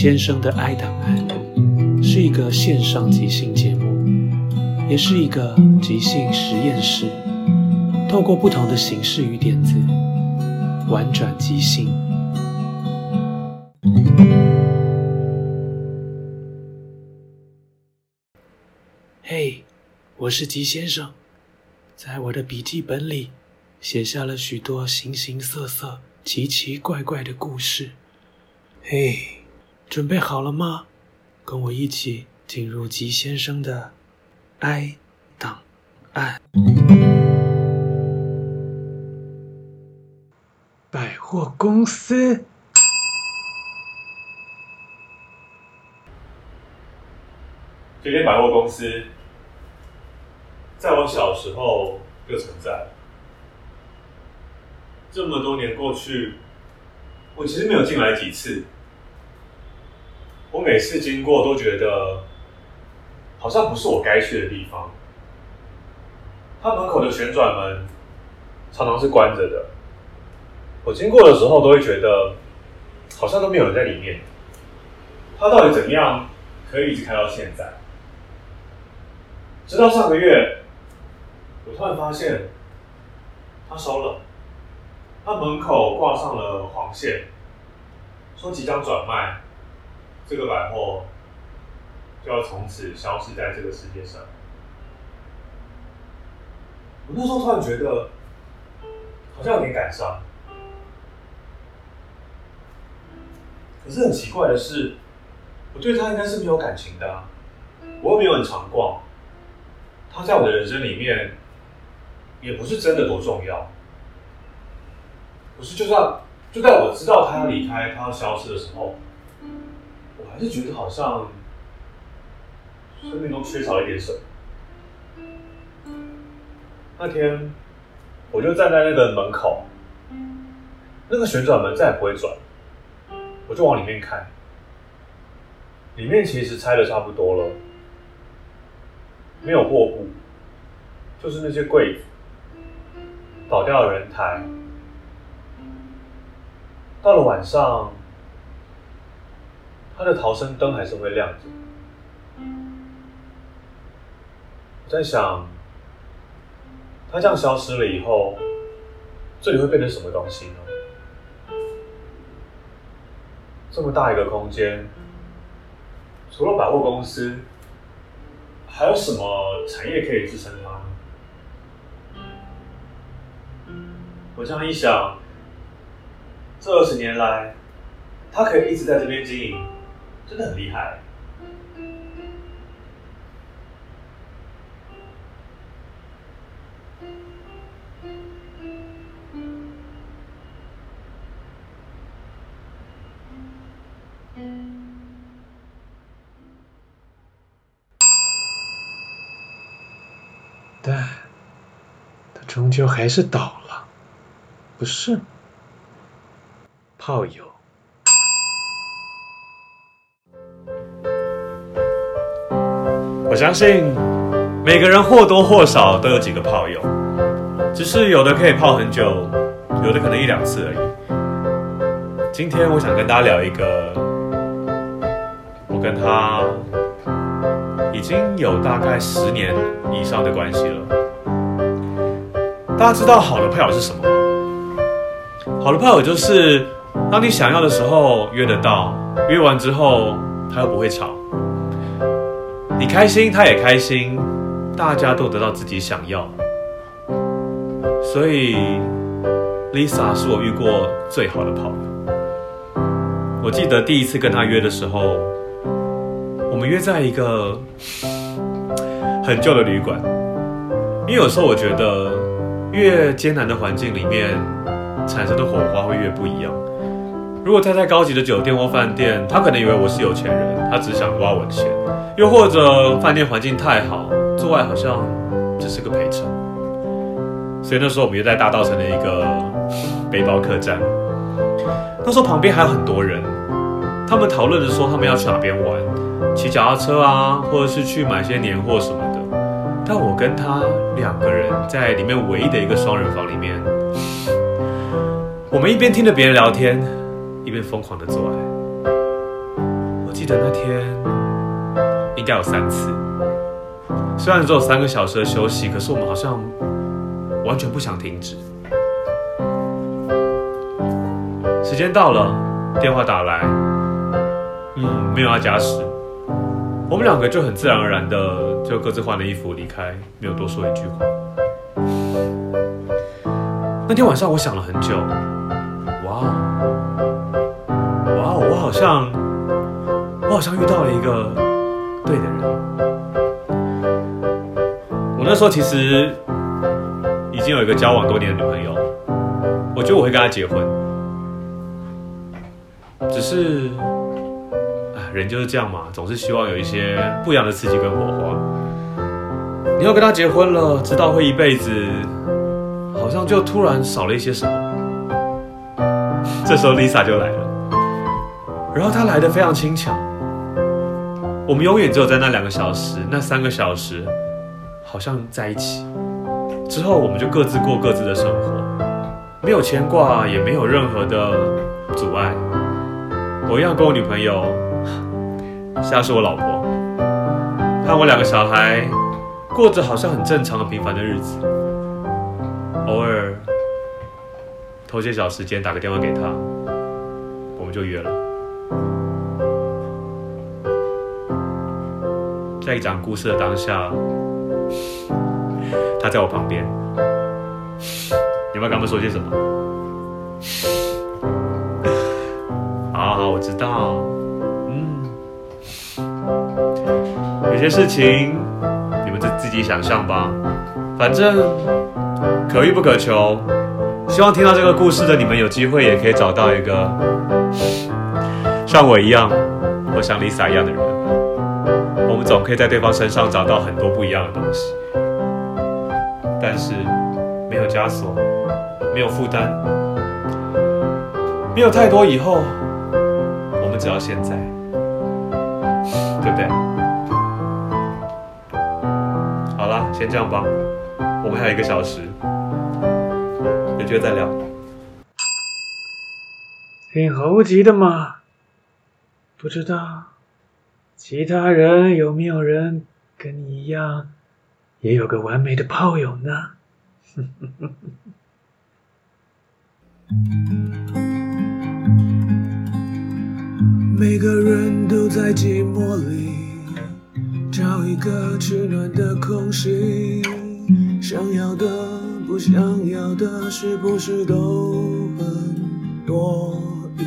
先生的爱档案是一个线上即兴节目，也是一个即兴实验室，透过不同的形式与点子，玩转即兴。嘿，我是吉先生，在我的笔记本里写下了许多形形色色、奇奇怪怪的故事。嘿。准备好了吗？跟我一起进入吉先生的 I 档案。百货公司。这间百货公司，在我小时候就存在。这么多年过去，我其实没有进来几次。我每次经过都觉得，好像不是我该去的地方。它门口的旋转门常常是关着的，我经过的时候都会觉得，好像都没有人在里面。它到底怎么样可以一直开到现在？直到上个月，我突然发现，它收了，它门口挂上了黄线，说即将转卖。这个百货就要从此消失在这个世界上。我那时候突然觉得，好像有点感伤。可是很奇怪的是，我对他应该是没有感情的啊，我又没有很常逛，他在我的人生里面也不是真的多重要。可是就算就在我知道他要离开、他要消失的时候。我还是觉得好像生命中缺少一点什么。那天，我就站在那个门口，那个旋转门再也不会转，我就往里面看，里面其实拆的差不多了，没有货物，就是那些柜子、倒掉的人台。到了晚上。他的逃生灯还是会亮着。我在想，他这样消失了以后，这里会变成什么东西呢？这么大一个空间，除了百货公司，还有什么产业可以支撑它呢？我这样一想，这二十年来，他可以一直在这边经营。真的很厉害。但他终究还是倒了，不是。炮友。我相信每个人或多或少都有几个炮友，只是有的可以泡很久，有的可能一两次而已。今天我想跟大家聊一个，我跟他。已经有大概十年以上的关系了。大家知道好的炮友是什么吗？好的炮友就是，当你想要的时候约得到，约完之后他又不会吵，开心他也开心，大家都得到自己想要。所以，Lisa 是我遇过最好的朋友。我记得第一次跟他约的时候。我们约在一个很旧的旅馆，因为有时候我觉得越艰难的环境里面产生的火花会越不一样。如果他在高级的酒店或饭店，他可能以为我是有钱人，他只想挖我的钱；又或者饭店环境太好，做爱好像只是个陪衬。所以那时候我们约在大稻城的一个背包客栈，那时候旁边还有很多人，他们讨论着说他们要去哪边玩。骑脚踏车啊，或者是去买些年货什么的。但我跟他两个人在里面唯一的一个双人房里面，我们一边听着别人聊天，一边疯狂的做爱。我记得那天应该有三次，虽然只有三个小时的休息，可是我们好像完全不想停止。时间到了，电话打来，嗯，没有要加时。我们两个就很自然而然的就各自换了衣服离开，没有多说一句话。那天晚上我想了很久，哇，哇哦，我好像，我好像遇到了一个对的人。我那时候其实已经有一个交往多年的女朋友，我觉得我会跟她结婚，只是。人就是这样嘛，总是希望有一些不一样的刺激跟火花。你要跟她结婚了，知道会一辈子，好像就突然少了一些什么。这时候 Lisa 就来了，然后她来的非常轻巧。我们永远只有在那两个小时、那三个小时，好像在一起。之后我们就各自过各自的生活，没有牵挂，也没有任何的阻碍。我一样跟我女朋友。现在是我老婆，和我两个小孩过着好像很正常的平凡的日子，偶尔偷些小时间打个电话给他，我们就约了。在讲故事的当下，他在我旁边，你们刚刚说些什么？好好，我知道。嗯有些事情你们就自己想象吧，反正可遇不可求。希望听到这个故事的你们有机会也可以找到一个像我一样或像 Lisa 一样的人。我们总可以在对方身上找到很多不一样的东西，但是没有枷锁，没有负担，没有太多以后，我们只要现在，对不对？好了先这样吧，我们还有一个小时，有机会再聊。挺猴急的嘛，不知道其他人有没有人跟你一样，也有个完美的炮友呢？每个人都在寂寞里。找一个取暖的空隙，想要的不想要的，是不是都很多余？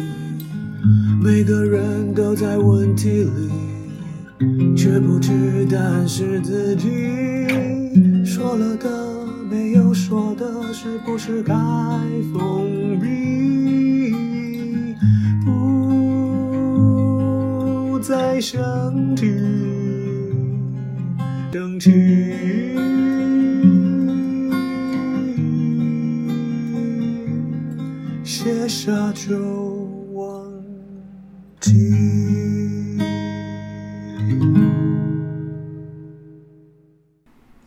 每个人都在问题里，却不知答案是自己说了的，没有说的，是不是该封闭？不再想起，等起。写下就。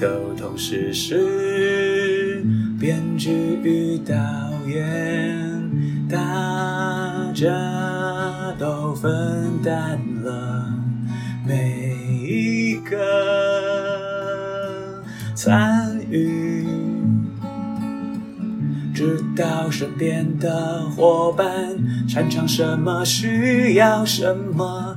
都同时是编剧与导演，大家都分担了每一个参与，知道身边的伙伴擅长什么，需要什么。